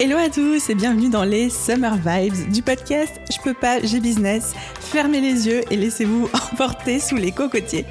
Hello à tous et bienvenue dans les Summer Vibes du podcast Je peux pas, j'ai business. Fermez les yeux et laissez-vous emporter sous les cocotiers.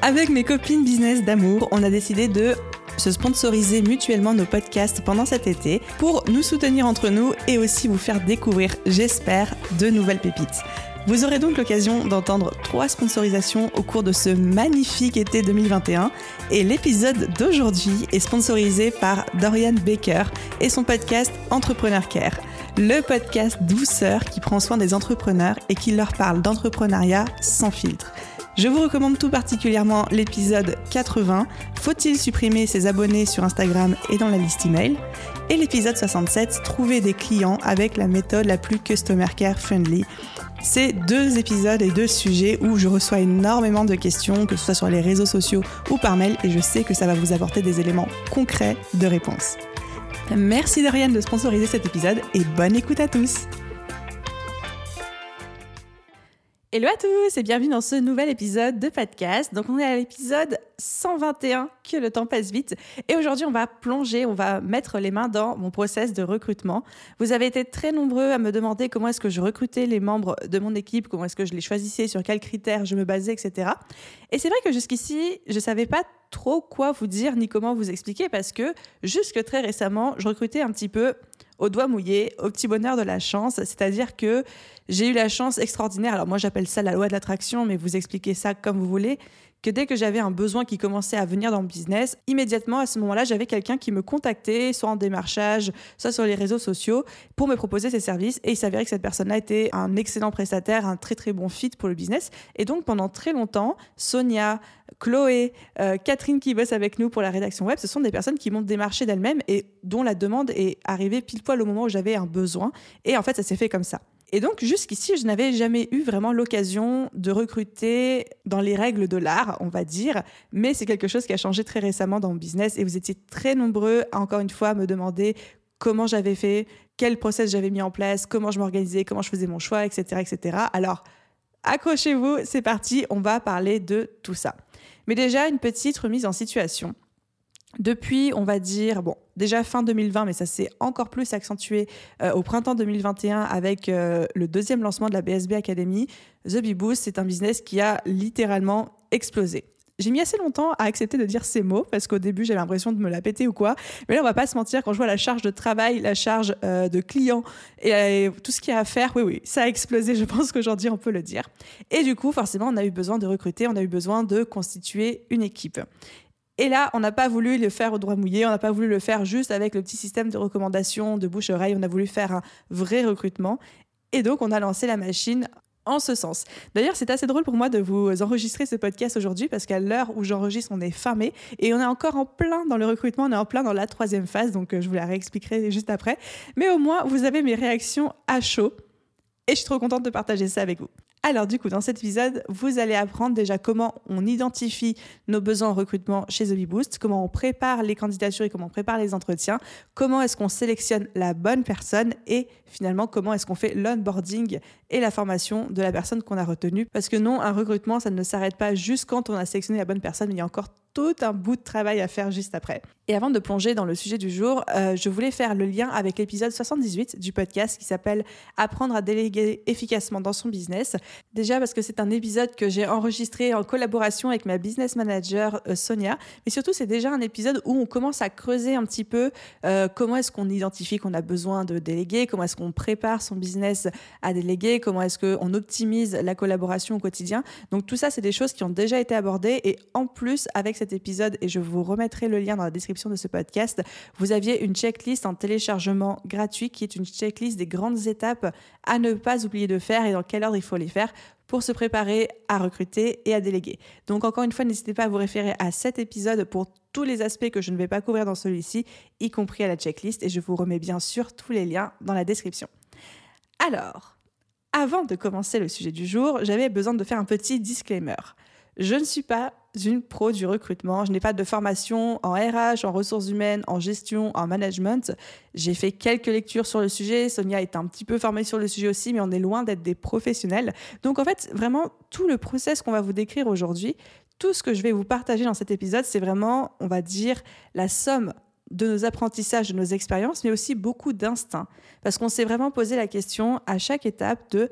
Avec mes copines business d'amour, on a décidé de se sponsoriser mutuellement nos podcasts pendant cet été pour nous soutenir entre nous et aussi vous faire découvrir, j'espère, de nouvelles pépites. Vous aurez donc l'occasion d'entendre trois sponsorisations au cours de ce magnifique été 2021 et l'épisode d'aujourd'hui est sponsorisé par Dorian Baker et son podcast Entrepreneur Care, le podcast douceur qui prend soin des entrepreneurs et qui leur parle d'entrepreneuriat sans filtre. Je vous recommande tout particulièrement l'épisode 80, Faut-il supprimer ses abonnés sur Instagram et dans la liste email? Et l'épisode 67, Trouver des clients avec la méthode la plus customer care friendly. C'est deux épisodes et deux sujets où je reçois énormément de questions, que ce soit sur les réseaux sociaux ou par mail, et je sais que ça va vous apporter des éléments concrets de réponse. Merci Dorian de sponsoriser cet épisode et bonne écoute à tous! Hello à tous et bienvenue dans ce nouvel épisode de podcast. Donc on est à l'épisode 121, que le temps passe vite. Et aujourd'hui on va plonger, on va mettre les mains dans mon process de recrutement. Vous avez été très nombreux à me demander comment est-ce que je recrutais les membres de mon équipe, comment est-ce que je les choisissais, sur quels critères je me basais, etc. Et c'est vrai que jusqu'ici je savais pas trop quoi vous dire ni comment vous expliquer parce que jusque très récemment je recrutais un petit peu au doigt mouillé, au petit bonheur de la chance. C'est-à-dire que j'ai eu la chance extraordinaire. Alors moi, j'appelle ça la loi de l'attraction, mais vous expliquez ça comme vous voulez que dès que j'avais un besoin qui commençait à venir dans le business, immédiatement à ce moment-là, j'avais quelqu'un qui me contactait, soit en démarchage, soit sur les réseaux sociaux, pour me proposer ses services. Et il s'avérait que cette personne-là était un excellent prestataire, un très très bon fit pour le business. Et donc pendant très longtemps, Sonia, Chloé, euh, Catherine qui bosse avec nous pour la rédaction web, ce sont des personnes qui m'ont démarché d'elles-mêmes et dont la demande est arrivée pile poil au moment où j'avais un besoin. Et en fait, ça s'est fait comme ça. Et donc, jusqu'ici, je n'avais jamais eu vraiment l'occasion de recruter dans les règles de l'art, on va dire. Mais c'est quelque chose qui a changé très récemment dans mon business. Et vous étiez très nombreux, encore une fois, à me demander comment j'avais fait, quel process j'avais mis en place, comment je m'organisais, comment je faisais mon choix, etc. etc. Alors, accrochez-vous, c'est parti, on va parler de tout ça. Mais déjà, une petite remise en situation. Depuis, on va dire, bon, déjà fin 2020, mais ça s'est encore plus accentué euh, au printemps 2021 avec euh, le deuxième lancement de la BSB Academy. The Bee Boost, c'est un business qui a littéralement explosé. J'ai mis assez longtemps à accepter de dire ces mots parce qu'au début j'avais l'impression de me la péter ou quoi. Mais là on va pas se mentir quand je vois la charge de travail, la charge euh, de clients et, tout ce qu'il y a à faire, oui oui, ça a explosé. Je pense qu'aujourd'hui on peut le dire. Et du coup forcément on a eu besoin de recruter, on a eu besoin de constituer une équipe. Et là, on n'a pas voulu le faire au droit mouillé, on n'a pas voulu le faire juste avec le petit système de recommandation de bouche-oreille, on a voulu faire un vrai recrutement. Et donc, on a lancé la machine en ce sens. D'ailleurs, c'est assez drôle pour moi de vous enregistrer ce podcast aujourd'hui parce qu'à l'heure où j'enregistre, on est mai et on est encore en plein dans le recrutement, on est en plein dans la troisième phase, donc euh, je vous la réexpliquerai juste après. Mais au moins, vous avez mes réactions à chaud et je suis trop contente de partager ça avec vous. Alors du coup, dans cet épisode, vous allez apprendre déjà comment on identifie nos besoins en recrutement chez The Boost, comment on prépare les candidatures et comment on prépare les entretiens, comment est-ce qu'on sélectionne la bonne personne et finalement comment est-ce qu'on fait l'onboarding et la formation de la personne qu'on a retenue. Parce que non, un recrutement, ça ne s'arrête pas juste quand on a sélectionné la bonne personne, mais il y a encore tout un bout de travail à faire juste après. Et avant de plonger dans le sujet du jour, euh, je voulais faire le lien avec l'épisode 78 du podcast qui s'appelle Apprendre à déléguer efficacement dans son business. Déjà parce que c'est un épisode que j'ai enregistré en collaboration avec ma business manager euh, Sonia, mais surtout c'est déjà un épisode où on commence à creuser un petit peu euh, comment est-ce qu'on identifie qu'on a besoin de déléguer, comment est-ce qu'on prépare son business à déléguer, comment est-ce qu'on optimise la collaboration au quotidien. Donc tout ça, c'est des choses qui ont déjà été abordées et en plus avec cet épisode, et je vous remettrai le lien dans la description de ce podcast, vous aviez une checklist en téléchargement gratuit qui est une checklist des grandes étapes à ne pas oublier de faire et dans quel ordre il faut les faire pour se préparer à recruter et à déléguer. Donc encore une fois, n'hésitez pas à vous référer à cet épisode pour tous les aspects que je ne vais pas couvrir dans celui-ci, y compris à la checklist, et je vous remets bien sûr tous les liens dans la description. Alors, avant de commencer le sujet du jour, j'avais besoin de faire un petit disclaimer. Je ne suis pas une pro du recrutement. Je n'ai pas de formation en RH, en ressources humaines, en gestion, en management. J'ai fait quelques lectures sur le sujet. Sonia est un petit peu formée sur le sujet aussi, mais on est loin d'être des professionnels. Donc en fait, vraiment, tout le process qu'on va vous décrire aujourd'hui, tout ce que je vais vous partager dans cet épisode, c'est vraiment, on va dire, la somme de nos apprentissages, de nos expériences, mais aussi beaucoup d'instinct. Parce qu'on s'est vraiment posé la question à chaque étape de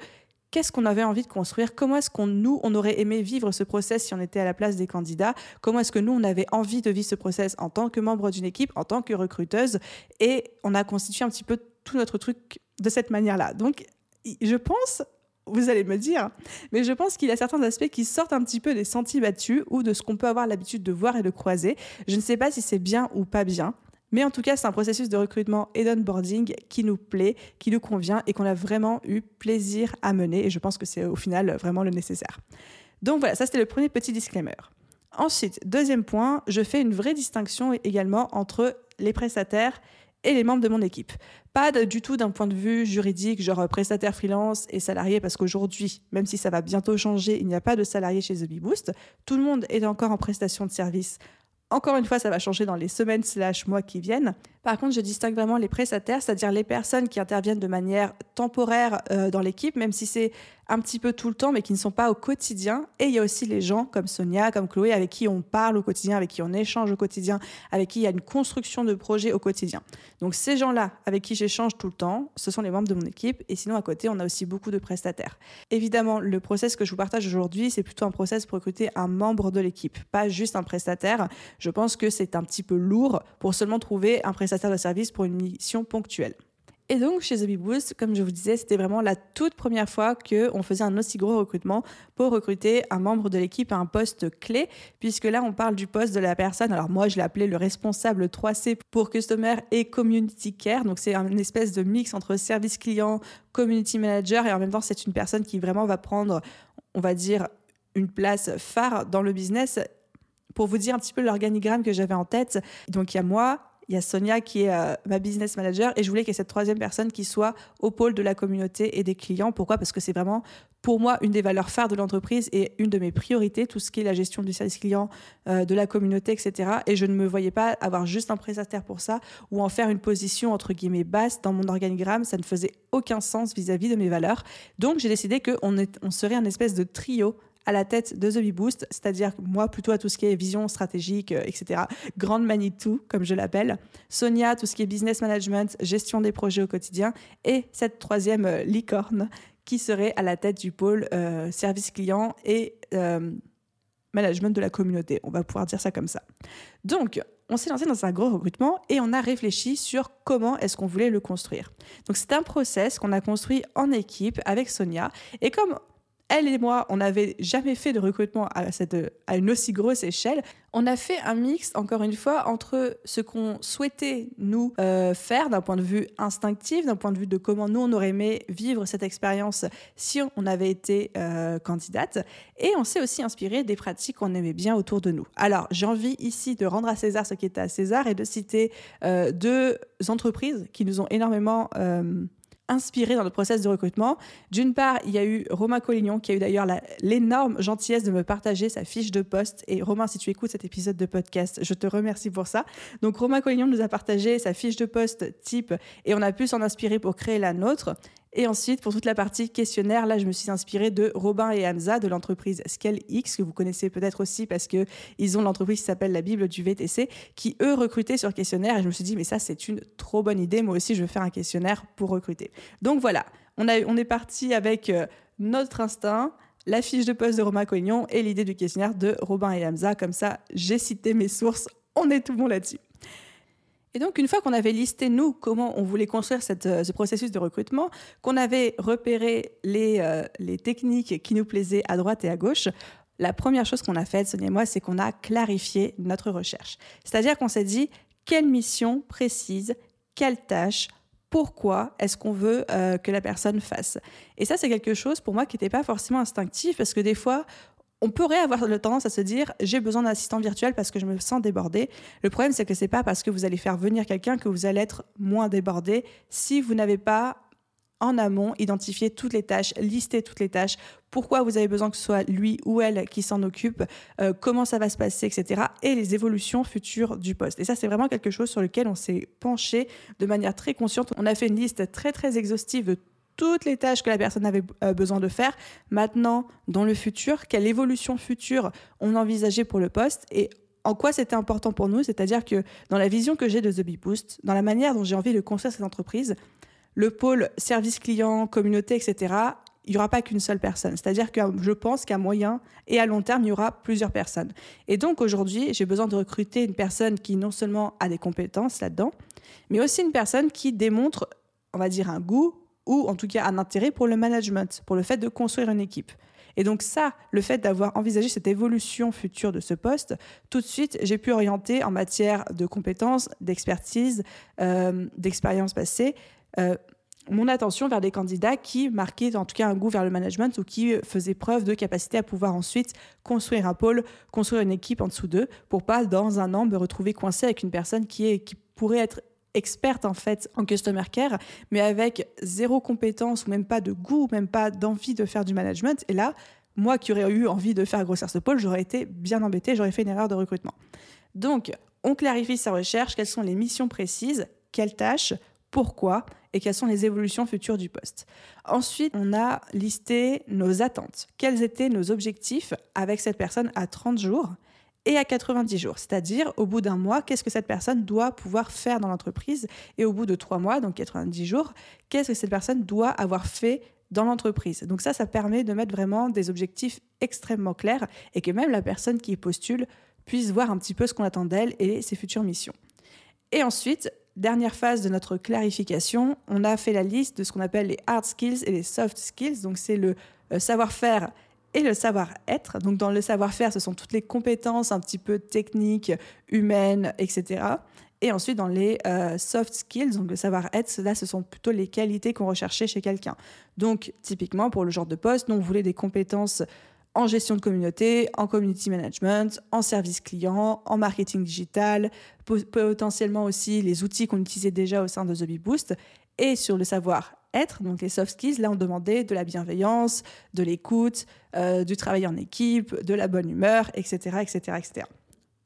qu'est-ce qu'on avait envie de construire, comment est-ce qu'on nous on aurait aimé vivre ce process si on était à la place des candidats, comment est-ce que nous on avait envie de vivre ce process en tant que membre d'une équipe, en tant que recruteuse, et on a constitué un petit peu tout notre truc de cette manière-là. Donc je pense vous allez me dire, mais je pense qu'il y a certains aspects qui sortent un petit peu des sentiers battus ou de ce qu'on peut avoir l'habitude de voir et de croiser. Je ne sais pas si c'est bien ou pas bien. Mais en tout cas, c'est un processus de recrutement et d'onboarding qui nous plaît, qui nous convient et qu'on a vraiment eu plaisir à mener. Et je pense que c'est au final vraiment le nécessaire. Donc voilà, ça c'était le premier petit disclaimer. Ensuite, deuxième point, je fais une vraie distinction également entre les prestataires et les membres de mon équipe. Pas du tout d'un point de vue juridique, genre prestataire freelance et salarié, parce qu'aujourd'hui, même si ça va bientôt changer, il n'y a pas de salarié chez The Boost. Tout le monde est encore en prestation de service encore une fois, ça va changer dans les semaines slash mois qui viennent. Par contre, je distingue vraiment les prestataires, c'est-à-dire les personnes qui interviennent de manière temporaire euh, dans l'équipe, même si c'est un petit peu tout le temps, mais qui ne sont pas au quotidien. Et il y a aussi les gens comme Sonia, comme Chloé, avec qui on parle au quotidien, avec qui on échange au quotidien, avec qui il y a une construction de projet au quotidien. Donc ces gens-là, avec qui j'échange tout le temps, ce sont les membres de mon équipe. Et sinon, à côté, on a aussi beaucoup de prestataires. Évidemment, le process que je vous partage aujourd'hui, c'est plutôt un process pour recruter un membre de l'équipe, pas juste un prestataire. Je pense que c'est un petit peu lourd pour seulement trouver un prestataire de service pour une mission ponctuelle. Et donc, chez The comme je vous disais, c'était vraiment la toute première fois qu'on faisait un aussi gros recrutement pour recruter un membre de l'équipe à un poste clé, puisque là, on parle du poste de la personne. Alors, moi, je l'ai appelé le responsable 3C pour Customer et Community Care. Donc, c'est une espèce de mix entre service client, community manager, et en même temps, c'est une personne qui vraiment va prendre, on va dire, une place phare dans le business. Pour vous dire un petit peu l'organigramme que j'avais en tête, donc il y a moi, il y a Sonia qui est euh, ma business manager et je voulais qu'il y ait cette troisième personne qui soit au pôle de la communauté et des clients. Pourquoi? Parce que c'est vraiment pour moi une des valeurs phares de l'entreprise et une de mes priorités, tout ce qui est la gestion du service client, euh, de la communauté, etc. Et je ne me voyais pas avoir juste un prestataire pour ça ou en faire une position entre guillemets basse dans mon organigramme. Ça ne faisait aucun sens vis-à-vis de mes valeurs. Donc j'ai décidé qu'on on serait un espèce de trio à la tête de The Boost, c'est-à-dire moi plutôt à tout ce qui est vision stratégique, euh, etc. Grande Manitou, comme je l'appelle. Sonia, tout ce qui est business management, gestion des projets au quotidien. Et cette troisième euh, licorne qui serait à la tête du pôle euh, service client et management de la communauté. On va pouvoir dire ça comme ça. Donc, on s'est lancé dans un gros recrutement et on a réfléchi sur comment est-ce qu'on voulait le construire. Donc c'est un process qu'on a construit en équipe avec Sonia et comme elle et moi, on n'avait jamais fait de recrutement à, une aussi grosse échelle. On a fait un mix, encore une fois, entre ce qu'on souhaitait nous euh, faire d'un point de vue instinctif, d'un point de vue de comment nous, on aurait aimé vivre cette expérience si on avait été euh, candidate. Et on s'est aussi inspiré des pratiques qu'on aimait bien autour de nous. Alors, j'ai envie ici de rendre à César ce qui était à César et de citer euh, deux entreprises qui nous ont énormément inspiré dans le process de recrutement. D'une part, il y a eu Romain Collignon qui a eu d'ailleurs l'énorme gentillesse de me partager sa fiche de poste. Et Romain, si tu écoutes cet épisode de podcast, je te remercie pour ça. Donc Romain Collignon nous a partagé sa fiche de poste type et on a pu s'en inspirer pour créer la nôtre. Et ensuite, pour toute la partie questionnaire, là, je me suis inspirée de Robin et Hamza de l'entreprise ScaleX, que vous connaissez peut-être aussi parce qu'ils ont l'entreprise qui s'appelle la Bible du VTC, qui eux recrutaient sur questionnaire. Et je me suis dit, mais ça, c'est une trop bonne idée. Moi aussi, je vais faire un questionnaire pour recruter. Donc voilà, on, a, on est parti avec euh, notre instinct, la fiche de poste de Romain Cognon et l'idée du questionnaire de Robin et Hamza. Comme ça, j'ai cité mes sources. On est tout bon là-dessus. Et donc, une fois qu'on avait listé, nous, comment on voulait construire euh, ce processus de recrutement, qu'on avait repéré les, euh, les techniques qui nous plaisaient à droite et à gauche, la première chose qu'on a faite, Sonia et moi, c'est qu'on a clarifié notre recherche. C'est-à-dire qu'on s'est dit quelle mission précise, quelle tâche, pourquoi est-ce qu'on veut euh, que la personne fasse? Et ça, c'est quelque chose pour moi qui n'était pas forcément instinctif parce que des fois, on pourrait avoir le tendance à se dire j'ai besoin d'un assistant virtuel parce que je me sens débordé. Le problème, c'est que c'est pas parce que vous allez faire venir quelqu'un que vous allez être moins débordé si vous n'avez pas en amont identifié toutes les tâches, listé toutes les tâches, pourquoi vous avez besoin que ce soit lui ou elle qui s'en occupe, euh, comment ça va se passer, etc. et les évolutions futures du poste. Et ça, c'est vraiment quelque chose sur lequel on s'est penché de manière très consciente. On a fait une liste très très exhaustive de toutes les tâches que la personne avait euh, besoin de faire. Maintenant, dans le futur, quelle évolution future on envisageait pour le poste et en quoi c'était important pour nous, c'est-à-dire que dans la vision que j'ai de The Bee Boost, dans la manière dont j'ai envie de construire cette entreprise, le pôle service client, communauté, etc., il n'y aura pas qu'une seule personne. C'est-à-dire que je pense qu'à moyen et à long terme, il y aura plusieurs personnes. Et donc aujourd'hui, j'ai besoin de recruter une personne qui non seulement a des compétences là-dedans, mais aussi une personne qui démontre, on va dire, un goût ou en tout cas un intérêt pour le management, pour le fait de construire une équipe. Et donc ça, le fait d'avoir envisagé cette évolution future de ce poste, tout de suite, j'ai pu orienter en matière de compétences, d'expertise, euh, d'expérience passée, euh, mon attention vers des candidats qui marquaient en tout cas un goût vers le management ou qui faisaient preuve de capacité à pouvoir ensuite construire un pôle, construire une équipe en dessous d'eux pour pas dans un an me retrouver coincé avec une personne qui, est, qui pourrait être experte en fait en customer care, mais avec zéro compétence ou même pas de goût, même pas d'envie de faire du management. Et là, moi qui aurais eu envie de faire grossir ce pôle, j'aurais été bien embêtée, j'aurais fait une erreur de recrutement. Donc, on clarifie sa recherche, quelles sont les missions précises, quelles tâches, pourquoi et quelles sont les évolutions futures du poste. Ensuite, on a listé nos attentes. Quels étaient nos objectifs avec cette personne à 30 jours? Et à 90 jours. C'est-à-dire, au bout d'un mois, qu'est-ce que cette personne doit pouvoir faire dans l'entreprise Et au bout de trois mois, donc 90 jours, qu'est-ce que cette personne doit avoir fait dans l'entreprise? Donc ça, ça permet de mettre vraiment des objectifs extrêmement clairs et que même la personne qui postule puisse voir un petit peu ce qu'on attend d'elle et ses futures missions. Et ensuite, dernière phase de notre clarification, on a fait la liste de ce qu'on appelle les hard skills et les soft skills. Donc c'est le euh, savoir-faire et le savoir-être. Donc dans le savoir-faire, ce sont toutes les compétences un petit peu techniques, humaines, etc. Et ensuite, dans les euh, soft skills, donc le savoir-être, là, ce sont plutôt les qualités qu'on recherchait chez quelqu'un. Donc, typiquement, pour le genre de poste, nous, on voulait des compétences en gestion de communauté, en community management, en service client, en marketing digital, potentiellement aussi les outils qu'on utilisait déjà au sein de The Bee Boost. Et sur le donc les soft skills, là on demandait de la bienveillance, de l'écoute, euh, du travail en équipe, de la bonne humeur, etc., etc., etc.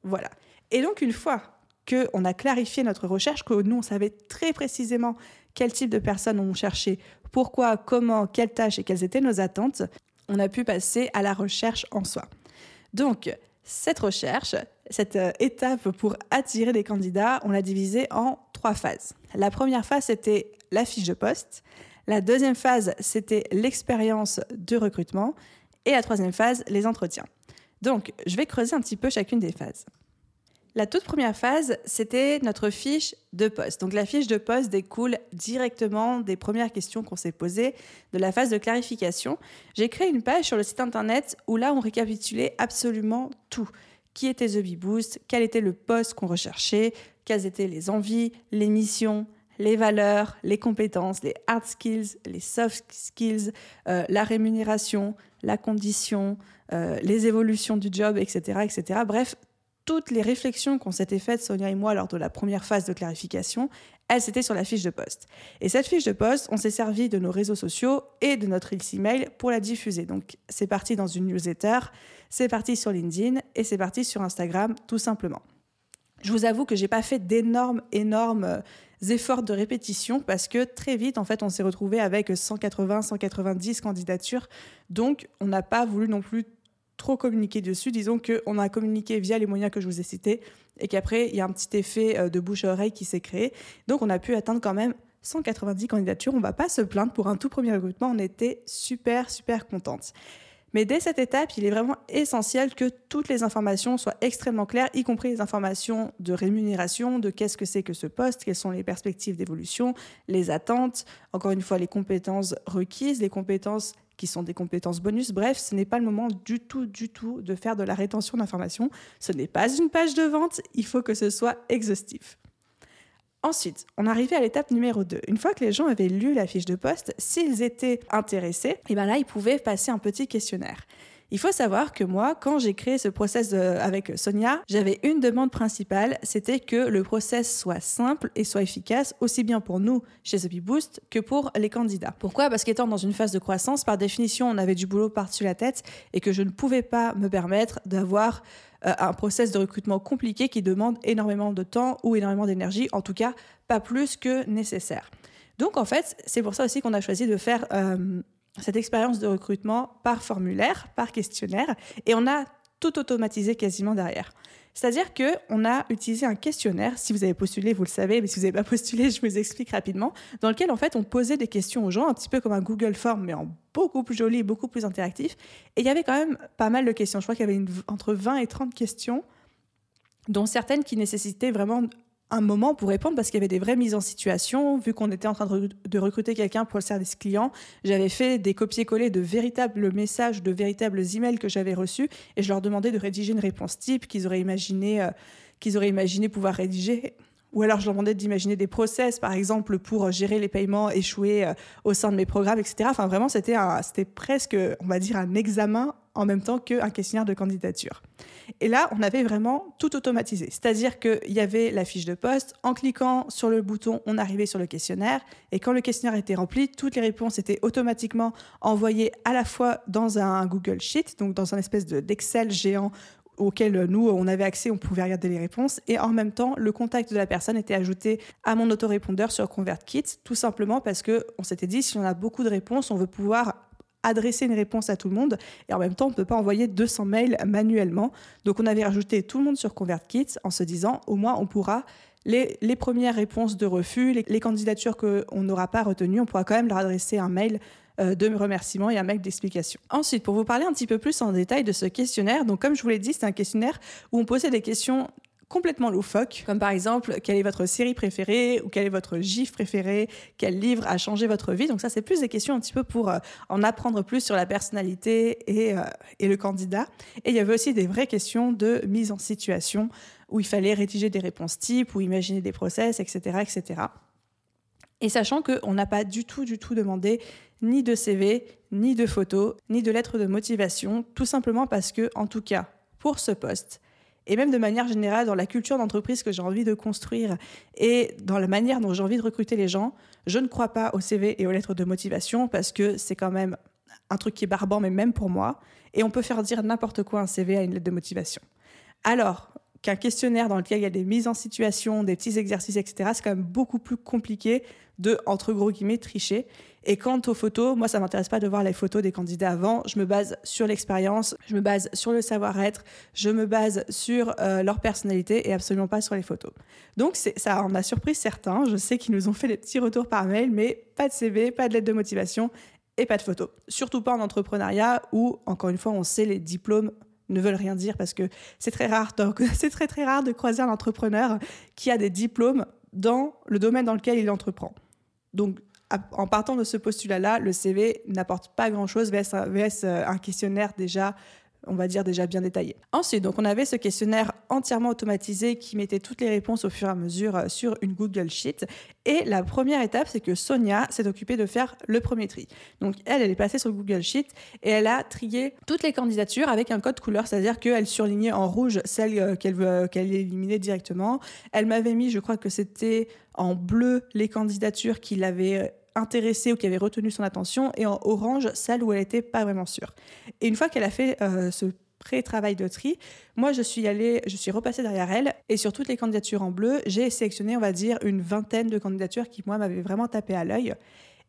Voilà. Et donc une fois qu'on a clarifié notre recherche, que nous on savait très précisément quel type de personnes on cherchait, pourquoi, comment, quelles tâches et quelles étaient nos attentes, on a pu passer à la recherche en soi. Donc, cette recherche, cette euh, étape pour attirer des candidats, on l'a divisée en trois phases. La première phase, c'était la fiche de poste. La deuxième phase, c'était l'expérience de recrutement. Et la troisième phase, les entretiens. Donc, je vais creuser un petit peu chacune des phases. La toute première phase, c'était notre fiche de poste. Donc la fiche de poste découle directement des premières questions qu'on s'est posées, de la phase de clarification. J'ai créé une page sur le site internet où là, on récapitulait absolument tout. Qui était The Bee Boost? Quel était le poste qu'on recherchait? Quelles étaient les envies, les missions, les valeurs, les compétences, les hard skills, les soft skills, euh, la rémunération, la condition, euh, les évolutions du job, etc., etc. Bref, toutes les réflexions qu'on s'était faites, Sonia et moi, lors de la première phase de clarification, elles étaient sur la fiche de poste. Et cette fiche de poste, on s'est servi de nos réseaux sociaux et de notre email pour la diffuser. Donc, c'est parti dans une newsletter, c'est parti sur LinkedIn et c'est parti sur Instagram, tout simplement. Je vous avoue que j'ai pas fait d'énormes, énormes euh, efforts de répétition parce que très vite, en fait, on s'est retrouvé avec 180, 190 candidatures. Donc, on n'a pas voulu non plus trop communiqué dessus. Disons qu'on a communiqué via les moyens que je vous ai cités et qu'après, il y a un petit effet euh, de bouche à oreille qui s'est créé. Donc, on a pu atteindre quand même 190 candidatures. On va pas se plaindre. Pour un tout premier recrutement, on était super, super contente. Mais dès cette étape, il est vraiment essentiel que toutes les informations soient extrêmement claires, y compris les informations de rémunération, de qu'est-ce que c'est que ce poste, quelles sont les perspectives d'évolution, les attentes, encore une fois les compétences requises, les compétences qui sont des compétences bonus. Bref, ce n'est pas le moment du tout, du tout de faire de la rétention d'informations. Ce n'est pas une page de vente, il faut que ce soit exhaustif. Ensuite, on arrivait à l'étape numéro 2. Une fois que les gens avaient lu la fiche de poste, s'ils étaient intéressés, et eh ben là, ils pouvaient passer un petit questionnaire. Il faut savoir que moi, quand j'ai créé ce process avec Sonia, j'avais une demande principale, c'était que le process soit simple et soit efficace, aussi bien pour nous chez The Boost que pour les candidats. Pourquoi? Parce qu'étant dans une phase de croissance, par définition, on avait du boulot par-dessus la tête et que je ne pouvais pas me permettre d'avoir euh, un process de recrutement compliqué qui demande énormément de temps ou énormément d'énergie, en tout cas pas plus que nécessaire. Donc en fait, c'est pour ça aussi qu'on a choisi de faire euh, cette expérience de recrutement par formulaire, par questionnaire, et on a tout automatisé quasiment derrière. C'est-à-dire qu'on a utilisé un questionnaire, si vous avez postulé, vous le savez, mais si vous n'avez pas postulé, je vous explique rapidement, dans lequel en fait on posait des questions aux gens, un petit peu comme un Google Form, mais en beaucoup plus joli, beaucoup plus interactif. Et il y avait quand même pas mal de questions. Je crois qu'il y avait entre 20 et 30 questions, dont certaines qui nécessitaient vraiment un moment pour répondre parce qu'il y avait des vraies mises en situation. Vu qu'on était en train de, recruter quelqu'un pour le service client, j'avais fait des copier-coller de véritables messages, de véritables emails que j'avais reçus et je leur demandais de rédiger une réponse type qu'ils auraient imaginé, euh, qu'ils auraient imaginé pouvoir rédiger. Ou alors je leur demandais d'imaginer des process, par exemple, pour gérer les paiements échoués euh, au sein de mes programmes, etc. Enfin, vraiment, c'était presque, on va dire, un examen en même temps qu'un questionnaire de candidature. Et là, on avait vraiment tout automatisé. C'est-à-dire qu'il y avait la fiche de poste. En cliquant sur le bouton, on arrivait sur le questionnaire. Et quand le questionnaire était rempli, toutes les réponses étaient automatiquement envoyées à la fois dans un Google Sheet, donc dans un espèce d'Excel géant auquel nous, on avait accès, on pouvait regarder les réponses. Et en même temps, le contact de la personne était ajouté à mon autorépondeur sur ConvertKit, tout simplement parce qu'on s'était dit, si on a beaucoup de réponses, on veut pouvoir adresser une réponse à tout le monde et en même temps on ne peut pas envoyer 200 mails manuellement. Donc on avait rajouté tout le monde sur ConvertKit en se disant au moins on pourra les, premières réponses de refus, les, candidatures qu'on n'aura pas retenues, on pourra quand même leur adresser un mail euh, de remerciement et un mail d'explication. Ensuite, pour vous parler un petit peu plus en détail de ce questionnaire, donc comme je vous l'ai dit, c'est un questionnaire où on posait des questions complètement loufoques, comme par exemple quelle est votre série préférée ou quel est votre gif préféré, quel livre a changé votre vie. Donc ça, c'est plus des questions un petit peu pour euh, en apprendre plus sur la personnalité et, euh, et le candidat. Et il y avait aussi des vraies questions de mise en situation où il fallait rédiger des réponses types ou imaginer des process, etc., etc. Et sachant qu'on n'a pas du tout, du tout demandé ni de CV, ni de photos, ni de lettres de motivation, tout simplement parce que, en tout cas, pour ce poste, et même de manière générale dans la culture d'entreprise que j'ai envie de construire et dans la manière dont j'ai envie de recruter les gens, je ne crois pas au CV et aux lettres de motivation parce que c'est quand même un truc qui est barbant, mais même pour moi. Et on peut faire dire n'importe quoi un CV à une lettre de motivation. Alors qu'un questionnaire dans lequel il y a des mises en situation, des petits exercices, etc., c'est quand même beaucoup plus compliqué de, entre gros guillemets, tricher. Et quant aux photos, moi, ça m'intéresse pas de voir les photos des candidats avant. Je me base sur l'expérience, je me base sur le savoir-être, je me base sur euh, leur personnalité et absolument pas sur les photos. Donc, ça en a surpris certains. Je sais qu'ils nous ont fait des petits retours par mail, mais pas de CV, pas de lettre de motivation et pas de photos. Surtout pas en entrepreneuriat où, encore une fois, on sait les diplômes ne veulent rien dire parce que c'est très rare. C'est très très rare de croiser un entrepreneur qui a des diplômes dans le domaine dans lequel il entreprend. Donc en partant de ce postulat-là, le CV n'apporte pas grand-chose vs euh, un questionnaire déjà on va dire déjà bien détaillé. Ensuite, donc on avait ce questionnaire entièrement automatisé qui mettait toutes les réponses au fur et à mesure euh, sur une Google Sheet. Et la première étape, c'est que Sonia s'est occupée de faire le premier tri. Donc elle, elle est passée sur Google Sheet et elle a trié toutes les candidatures avec un code couleur, c'est-à-dire qu'elle surlignait en rouge celles euh, qu'elle veut qu'elle éliminer directement. Elle m'avait mis, je crois que c'était en bleu les candidatures qu'il avait intéressée ou qui avait retenu son attention, et en orange, celle où elle n'était pas vraiment sûre. Et une fois qu'elle a fait euh, ce pré-travail de tri, moi je suis allée, je suis repassée derrière elle, et sur toutes les candidatures en bleu, j'ai sélectionné, on va dire, une vingtaine de candidatures qui, moi, m'avaient vraiment tapé à l'œil.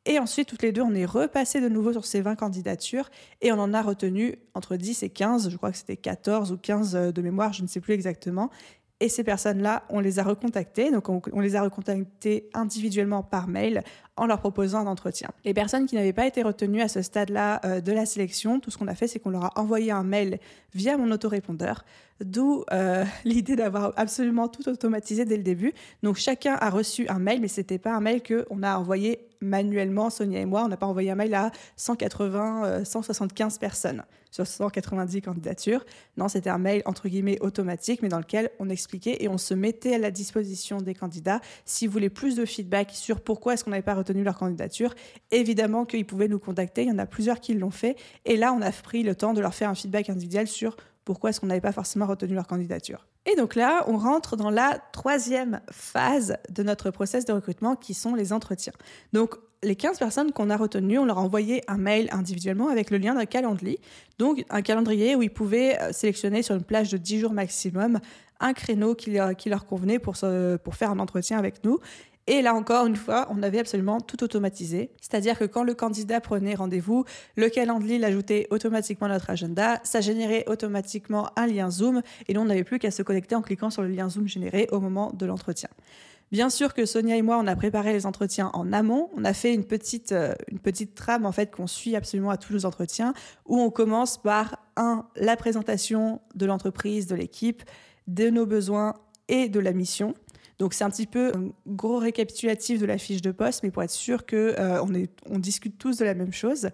Et ensuite, toutes les deux, on est repassé de nouveau sur ces 20 candidatures et on en a retenu entre 10 et 15, je crois que c'était 14 ou 15 de mémoire, je ne sais plus exactement. Et ces personnes-là, on les a recontactées. Donc, on, les a recontactées individuellement par mail en leur proposant un entretien. Les personnes qui n'avaient pas été retenues à ce stade-là euh, de la sélection, tout ce qu'on a fait, c'est qu'on leur a envoyé un mail via mon autorépondeur d'où euh, l'idée d'avoir absolument tout automatisé dès le début. Donc chacun a reçu un mail, mais ce n'était pas un mail qu'on a envoyé manuellement, Sonia et moi. On n'a pas envoyé un mail à 180, 175 euh, personnes sur 190 candidatures. Non, c'était un mail entre guillemets automatique, mais dans lequel on expliquait et on se mettait à la disposition des candidats s'ils voulaient plus de feedback sur pourquoi est-ce qu'on n'avait pas retenu leur candidature. Évidemment qu'ils pouvaient nous contacter. Il y en a plusieurs qui l'ont fait. Et là, on a pris le temps de leur faire un feedback individuel sur pourquoi est-ce qu'on n'avait pas forcément retenu leur candidature. Et donc là, on rentre dans la troisième phase de notre process de recrutement qui sont les entretiens. Donc les 15 personnes qu'on a retenues, on leur a envoyé un mail individuellement avec le lien d'un calendrier. Donc un calendrier où ils pouvaient euh, sélectionner sur une plage de 10 jours maximum un créneau qui qui leur convenait pour, pour faire un entretien avec nous. Et là encore, une fois, on avait absolument tout automatisé. C'est-à-dire que quand le candidat prenait rendez-vous, le calendrier l'ajoutait automatiquement à notre agenda, ça générait automatiquement un lien Zoom, et nous, on n'avait plus qu'à se connecter en cliquant sur le lien Zoom généré au moment de l'entretien. Bien sûr que Sonia et moi, on a préparé les entretiens en amont. On a fait une petite, euh, une petite trame en fait qu'on suit absolument à tous nos entretiens, où on commence par un la présentation de l'entreprise, de l'équipe, de nos besoins et de la mission. Donc c'est un petit peu un gros récapitulatif de la fiche de poste, mais pour être sûr qu'on euh, on, on discute tous de la même chose.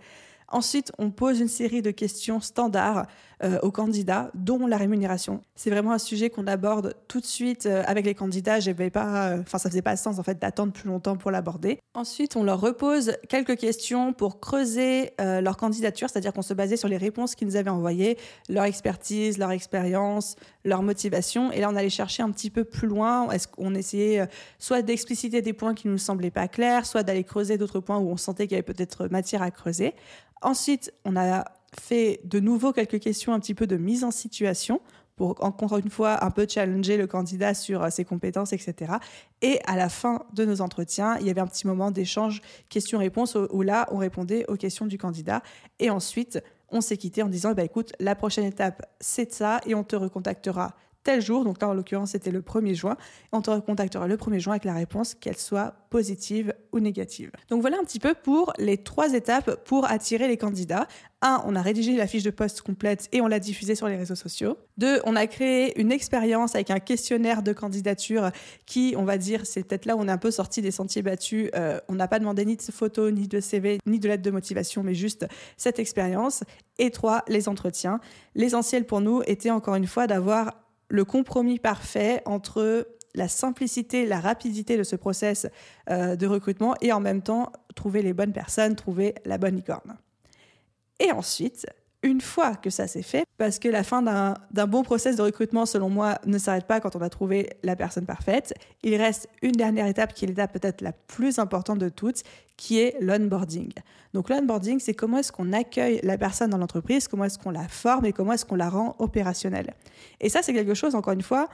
Ensuite, on pose une série de questions standards euh, aux candidats, dont la rémunération. C'est vraiment un sujet qu'on aborde tout de suite euh, avec les candidats. J'avais pas, euh, enfin, ça faisait pas sens en fait d'attendre plus longtemps pour l'aborder. Ensuite, on leur repose quelques questions pour creuser leur candidature, c'est-à-dire qu'on se basait sur les réponses qu'ils nous avaient envoyées, leur expertise, leur expérience, leur motivation. Et là, on allait chercher un petit peu plus loin. Est-ce qu'on essayait soit d'expliciter des points qui nous semblaient pas clairs, soit d'aller creuser d'autres points où on sentait qu'il y avait peut-être matière à creuser. Ensuite, on a fait de nouveau quelques questions un petit peu de mise en situation pour encore une fois un peu challenger le candidat sur euh, ses compétences, etc. Et à la fin de nos entretiens, il y avait un petit moment d'échange questions-réponses où là, on répondait aux questions du candidat. Et ensuite, on s'est quitté en disant, bah, écoute, la prochaine étape, c'est ça, et on te recontactera tel jour, donc là en l'occurrence c'était le 1er juin, on te recontactera le 1er juin avec la réponse qu'elle soit positive ou négative. Donc voilà un petit peu pour les trois étapes pour attirer les candidats. Un, on a rédigé la fiche de poste complète et on l'a diffusée sur les réseaux sociaux. Deux, on a créé une expérience avec un questionnaire de candidature qui, on va dire, c'est peut-être là où on est un peu sorti des sentiers battus. Euh, on n'a pas demandé ni de photos, ni de CV, ni de lettre de motivation, mais juste cette expérience. Et trois, les entretiens. L'essentiel pour nous était encore une fois d'avoir le compromis parfait entre la simplicité, la rapidité de ce process euh, de recrutement et en même temps trouver les bonnes personnes, trouver la bonne licorne. Et ensuite, une fois que ça s'est fait, parce que la fin d'un bon process de recrutement, selon moi, ne s'arrête pas quand on a trouvé la personne parfaite, il reste une dernière étape qui est l'étape peut-être la plus importante de toutes, qui est l'onboarding. Donc l'onboarding, c'est comment est-ce qu'on accueille la personne dans l'entreprise, comment est-ce qu'on la forme et comment est-ce qu'on la rend opérationnelle. Et ça, c'est quelque chose, encore une fois,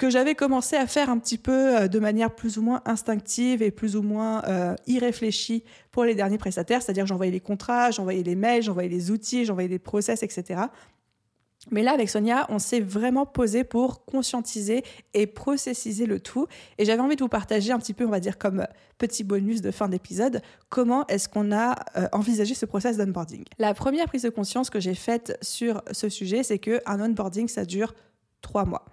que j'avais commencé à faire un petit peu euh, de manière plus ou moins instinctive et plus ou moins euh, irréfléchie pour les derniers prestataires, c'est-à-dire j'envoyais les contrats, j'envoyais les mails, j'envoyais les outils, j'envoyais des process, etc. Mais là, avec Sonia, on s'est vraiment posé pour conscientiser et processiser le tout. Et j'avais envie de vous partager un petit peu, on va dire, comme petit bonus de fin d'épisode, comment est-ce qu'on a euh, envisagé ce process d'onboarding. La première prise de conscience que j'ai faite sur ce sujet, c'est qu'un onboarding, ça dure trois mois.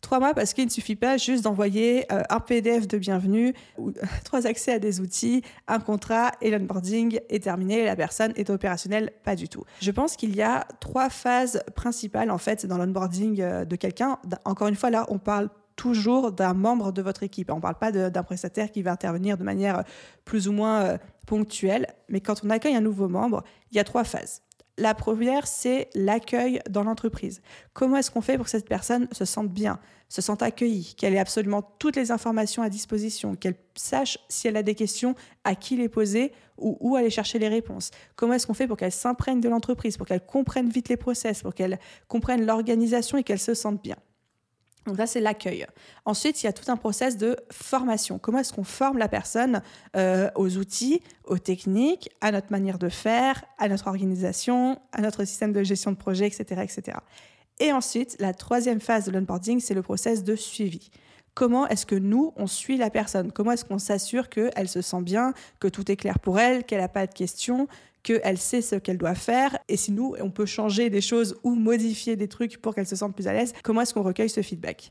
Trois mois parce qu'il ne suffit pas juste d'envoyer euh, un PDF de bienvenue, ou trois accès à des outils, un contrat et l'onboarding est terminé, la personne est opérationnelle, pas du tout. Je pense qu'il y a trois phases principales en fait dans l'onboarding euh, de quelqu'un. Encore une fois, là, on parle toujours d'un membre de votre équipe. On ne parle pas d'un prestataire qui va intervenir de manière euh, plus ou moins ponctuelle, mais quand on accueille un nouveau membre, il y a trois phases. La première, c'est l'accueil dans l'entreprise. Comment est-ce qu'on fait pour que cette personne se sente bien, se sente accueillie, qu'elle ait absolument toutes les informations à disposition, qu'elle sache si elle a des questions, à qui les poser ou où aller chercher les réponses? Comment est-ce qu'on fait pour qu'elle s'imprègne de l'entreprise, pour qu'elle comprenne vite les process, pour qu'elle comprenne l'organisation et qu'elle se sente bien? Donc ça, c'est l'accueil. Ensuite, il y a tout un process de formation. Comment est-ce qu'on forme la personne euh, aux outils, aux techniques, à notre manière de faire, à notre organisation, à notre système de gestion de projet, etc. etc. Et ensuite, la troisième phase de l'onboarding, c'est le process de suivi. Comment est-ce que nous, on suit la personne? Comment est-ce qu'on s'assure qu'elle se sent bien, que tout est clair pour elle, qu'elle n'a pas de questions, qu'elle sait ce qu'elle doit faire et si nous, on peut changer des choses ou modifier des trucs pour qu'elle se sente plus à l'aise, comment est-ce qu'on recueille ce feedback?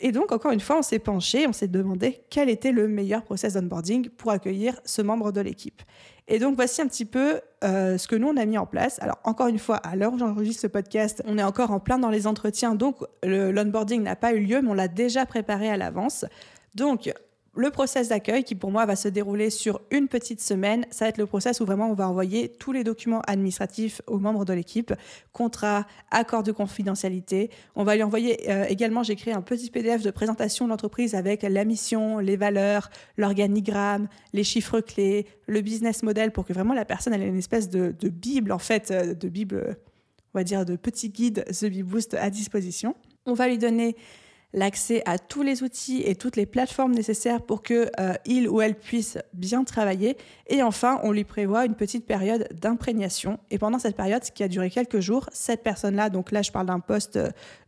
Et donc, encore une fois, on s'est penché, on s'est demandé quel était le meilleur process d'onboarding pour accueillir ce membre de l'équipe. Et donc, voici un petit peu euh, ce que nous, on a mis en place. Alors, encore une fois, à l'heure où j'enregistre ce podcast, on est encore en plein dans les entretiens, donc l'onboarding n'a pas eu lieu, mais on l'a déjà préparé à l'avance. Donc, le process d'accueil, qui pour moi va se dérouler sur une petite semaine, ça va être le process où vraiment on va envoyer tous les documents administratifs aux membres de l'équipe, contrat, accord de confidentialité. On va lui envoyer euh, également, j'ai créé un petit PDF de présentation de l'entreprise avec la mission, les valeurs, l'organigramme, les chiffres clés, le business model pour que vraiment la personne ait une espèce de, de bible en fait, euh, de bible, on va dire de petit guide The Bee Boost à disposition. On va lui donner l'accès à tous les outils et toutes les plateformes nécessaires pour que euh, il ou elle puisse bien travailler. Et enfin, on lui prévoit une petite période d'imprégnation. Et pendant cette période, qui a duré quelques jours, cette personne-là, donc là je parle d'un poste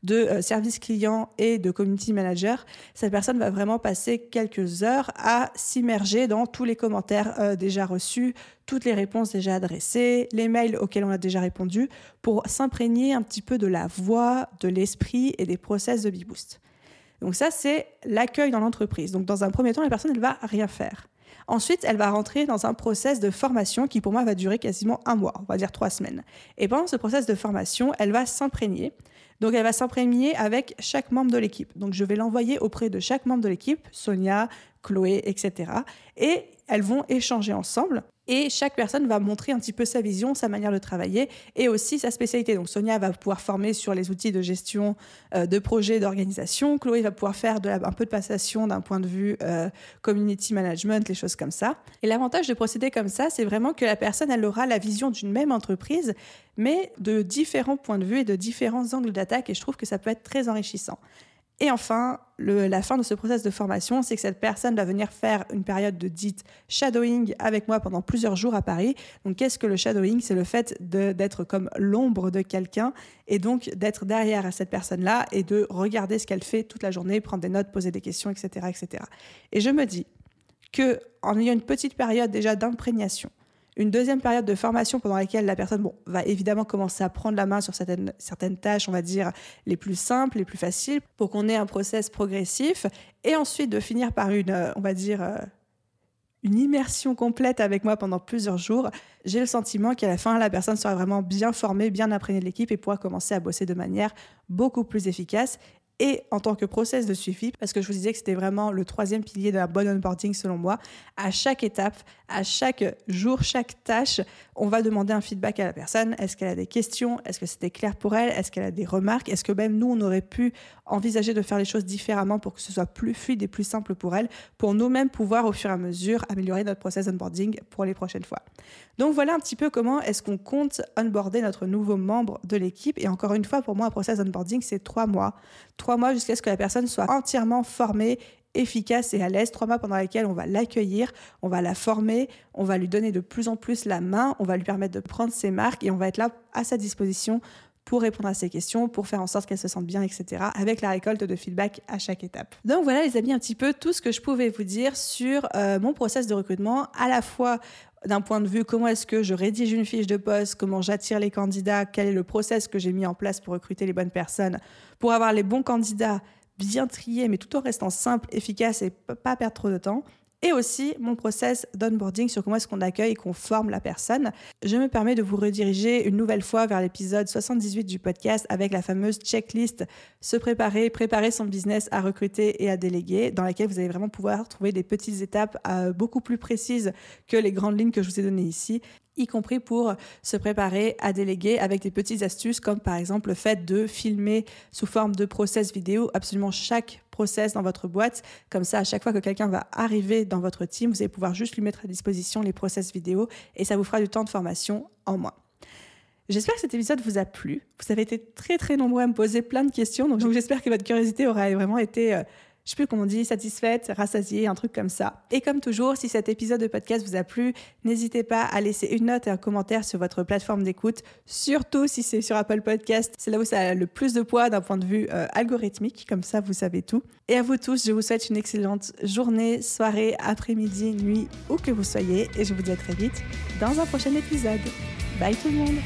de euh, service client et de community manager, cette personne va vraiment passer quelques heures à s'immerger dans tous les commentaires euh, déjà reçus, toutes les réponses déjà adressées, les mails auxquels on a déjà répondu, pour s'imprégner un petit peu de la voix, de l'esprit et des process de BeBoost. Donc ça, c'est l'accueil dans l'entreprise. Donc dans un premier temps, la personne, elle va rien faire. Ensuite, elle va rentrer dans un process de formation qui, pour moi, va durer quasiment un mois, on va dire trois semaines. Et pendant ce process de formation, elle va s'imprégner. Donc, elle va s'imprégner avec chaque membre de l'équipe. Donc, je vais l'envoyer auprès de chaque membre de l'équipe, Sonia, Chloé, etc. Et elles vont échanger ensemble et chaque personne va montrer un petit peu sa vision, sa manière de travailler et aussi sa spécialité. Donc Sonia va pouvoir former sur les outils de gestion euh, de projets, d'organisation. Chloé va pouvoir faire un peu de passation d'un point de vue euh, community management, les choses comme ça. Et l'avantage de procéder comme ça, c'est vraiment que la personne, elle aura la vision d'une même entreprise, mais de différents points de vue et de différents angles d'attaque. Et je trouve que ça peut être très enrichissant. Et enfin, la fin de ce process de formation, c'est que cette personne va venir faire une période de dite shadowing avec moi pendant plusieurs jours à Paris. Donc, qu'est-ce que le shadowing? C'est le fait d'être comme l'ombre de quelqu'un et donc d'être derrière cette personne-là et de regarder ce qu'elle fait toute la journée, prendre des notes, poser des questions, etc., etc. Et je me dis que en ayant une petite période déjà d'imprégnation, une deuxième période de formation pendant laquelle la personne bon, va évidemment commencer à prendre la main sur certaines, certaines tâches, on va dire, les plus simples, les plus faciles, pour qu'on ait un process progressif. Et ensuite de finir par une, euh, on va dire, euh, une immersion complète avec moi pendant plusieurs jours, j'ai le sentiment qu'à la fin, la personne sera vraiment bien formée, bien imprégnée de l'équipe et pourra commencer à bosser de manière beaucoup plus efficace et en tant que process de suivi, parce que je vous disais que c'était vraiment le troisième pilier de la bonne onboarding selon moi. À chaque étape, à chaque jour, chaque tâche, on va demander un feedback à la personne. Est-ce qu'elle a des questions? Est-ce que c'était clair pour elle? Est-ce qu'elle a des remarques? Est-ce que même nous, on aurait pu envisager de faire les choses différemment pour que ce soit plus fluide et plus simple pour elle, pour nous-mêmes pouvoir au fur et à mesure améliorer notre process onboarding pour les prochaines fois. Donc voilà un petit peu comment est-ce qu'on compte onboarder notre nouveau membre de l'équipe. Et encore une fois, pour moi, un process onboarding, c'est trois mois. Trois mois jusqu'à ce que la personne soit entièrement formée efficace et à l'aise, trois mois pendant lesquels on va l'accueillir, on va la former, on va lui donner de plus en plus la main, on va lui permettre de prendre ses marques et on va être là à sa disposition pour répondre à ses questions, pour faire en sorte qu'elle se sente bien, etc., avec la récolte de feedback à chaque étape. Donc voilà les amis, un petit peu tout ce que je pouvais vous dire sur euh, mon process de recrutement, à la fois d'un point de vue comment est-ce que je rédige une fiche de poste, comment j'attire les candidats, quel est le process que j'ai mis en place pour recruter les bonnes personnes, pour avoir les bons candidats bien triés, mais tout en restant simple, efficace et pas perdre trop de temps et aussi mon process d'onboarding sur comment est-ce qu'on accueille et qu'on forme la personne. Je me permets de vous rediriger une nouvelle fois vers l'épisode 78 du podcast avec la fameuse checklist se préparer, préparer son business à recruter et à déléguer, dans laquelle vous allez vraiment pouvoir trouver des petites étapes euh, beaucoup plus précises que les grandes lignes que je vous ai données ici y compris pour se préparer à déléguer avec des petites astuces comme par exemple le fait de filmer sous forme de process vidéo absolument chaque process dans votre boîte. Comme ça, à chaque fois que quelqu'un va arriver dans votre team, vous allez pouvoir juste lui mettre à disposition les process vidéo et ça vous fera du temps de formation en moins. J'espère que cet épisode vous a plu. Vous avez été très très nombreux à me poser plein de questions, donc, j'espère que votre curiosité aura vraiment été euh, je sais plus comment on dit, satisfaite, rassasiée, un truc comme ça. Et comme toujours, si cet épisode de podcast vous a plu, n'hésitez pas à laisser une note et un commentaire sur votre plateforme d'écoute, surtout si c'est sur Apple Podcast. C'est là où ça a le plus de poids d'un point de vue euh, algorithmique, comme ça vous savez tout. Et à vous tous, je vous souhaite une excellente journée, soirée, après-midi, nuit, où que vous soyez, et je vous dis à très vite dans un prochain épisode. Bye tout le monde